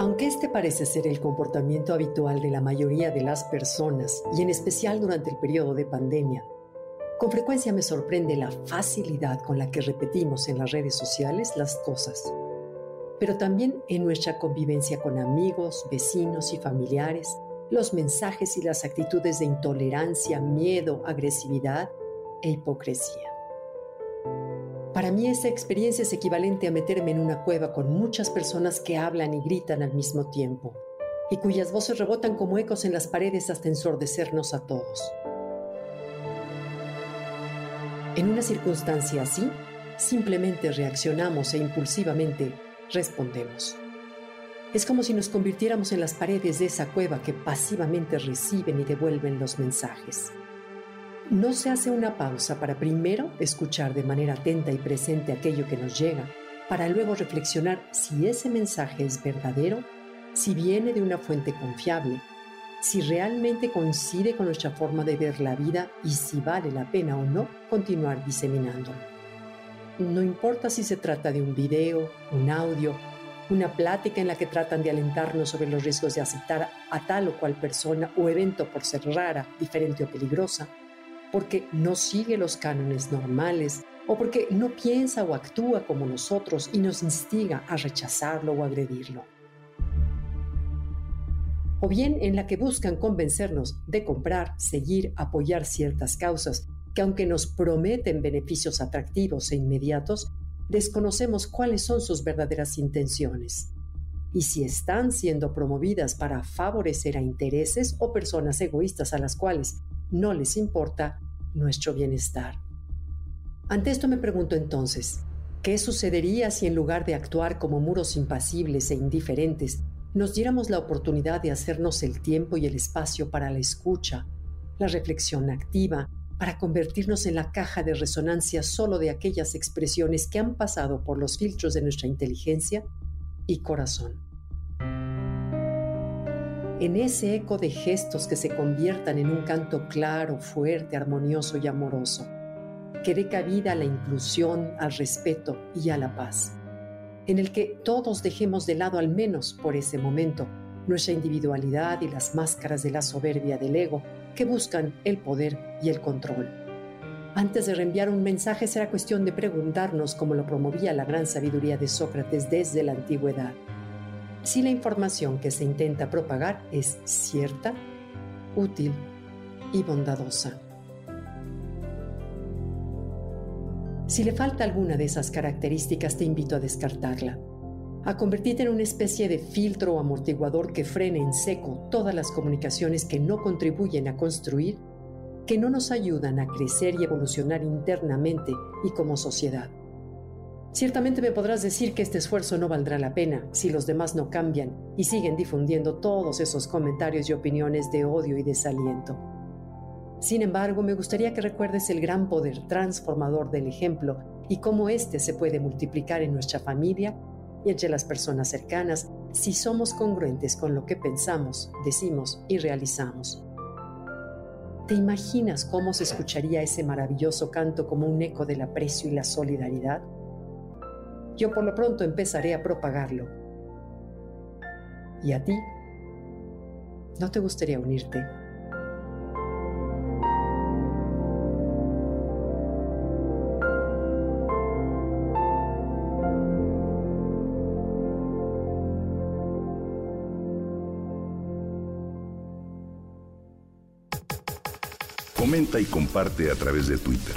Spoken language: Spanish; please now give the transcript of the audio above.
Aunque este parece ser el comportamiento habitual de la mayoría de las personas, y en especial durante el periodo de pandemia, con frecuencia me sorprende la facilidad con la que repetimos en las redes sociales las cosas, pero también en nuestra convivencia con amigos, vecinos y familiares, los mensajes y las actitudes de intolerancia, miedo, agresividad e hipocresía. Para mí esta experiencia es equivalente a meterme en una cueva con muchas personas que hablan y gritan al mismo tiempo, y cuyas voces rebotan como ecos en las paredes hasta ensordecernos a todos. En una circunstancia así, simplemente reaccionamos e impulsivamente respondemos. Es como si nos convirtiéramos en las paredes de esa cueva que pasivamente reciben y devuelven los mensajes no se hace una pausa para primero escuchar de manera atenta y presente aquello que nos llega, para luego reflexionar si ese mensaje es verdadero, si viene de una fuente confiable, si realmente coincide con nuestra forma de ver la vida y si vale la pena o no continuar diseminándolo. No importa si se trata de un video, un audio, una plática en la que tratan de alentarnos sobre los riesgos de aceptar a tal o cual persona o evento por ser rara, diferente o peligrosa, porque no sigue los cánones normales o porque no piensa o actúa como nosotros y nos instiga a rechazarlo o agredirlo. O bien en la que buscan convencernos de comprar, seguir, apoyar ciertas causas que aunque nos prometen beneficios atractivos e inmediatos, desconocemos cuáles son sus verdaderas intenciones y si están siendo promovidas para favorecer a intereses o personas egoístas a las cuales no les importa nuestro bienestar. Ante esto me pregunto entonces, ¿qué sucedería si en lugar de actuar como muros impasibles e indiferentes, nos diéramos la oportunidad de hacernos el tiempo y el espacio para la escucha, la reflexión activa, para convertirnos en la caja de resonancia solo de aquellas expresiones que han pasado por los filtros de nuestra inteligencia y corazón? En ese eco de gestos que se conviertan en un canto claro, fuerte, armonioso y amoroso, que dé cabida a la inclusión, al respeto y a la paz, en el que todos dejemos de lado al menos por ese momento nuestra individualidad y las máscaras de la soberbia del ego que buscan el poder y el control. Antes de reenviar un mensaje será cuestión de preguntarnos cómo lo promovía la gran sabiduría de Sócrates desde la antigüedad si la información que se intenta propagar es cierta, útil y bondadosa. Si le falta alguna de esas características, te invito a descartarla, a convertirte en una especie de filtro o amortiguador que frene en seco todas las comunicaciones que no contribuyen a construir, que no nos ayudan a crecer y evolucionar internamente y como sociedad. Ciertamente me podrás decir que este esfuerzo no valdrá la pena si los demás no cambian y siguen difundiendo todos esos comentarios y opiniones de odio y desaliento. Sin embargo, me gustaría que recuerdes el gran poder transformador del ejemplo y cómo éste se puede multiplicar en nuestra familia y entre las personas cercanas si somos congruentes con lo que pensamos, decimos y realizamos. ¿Te imaginas cómo se escucharía ese maravilloso canto como un eco del aprecio y la solidaridad? Yo por lo pronto empezaré a propagarlo. ¿Y a ti? ¿No te gustaría unirte? Comenta y comparte a través de Twitter.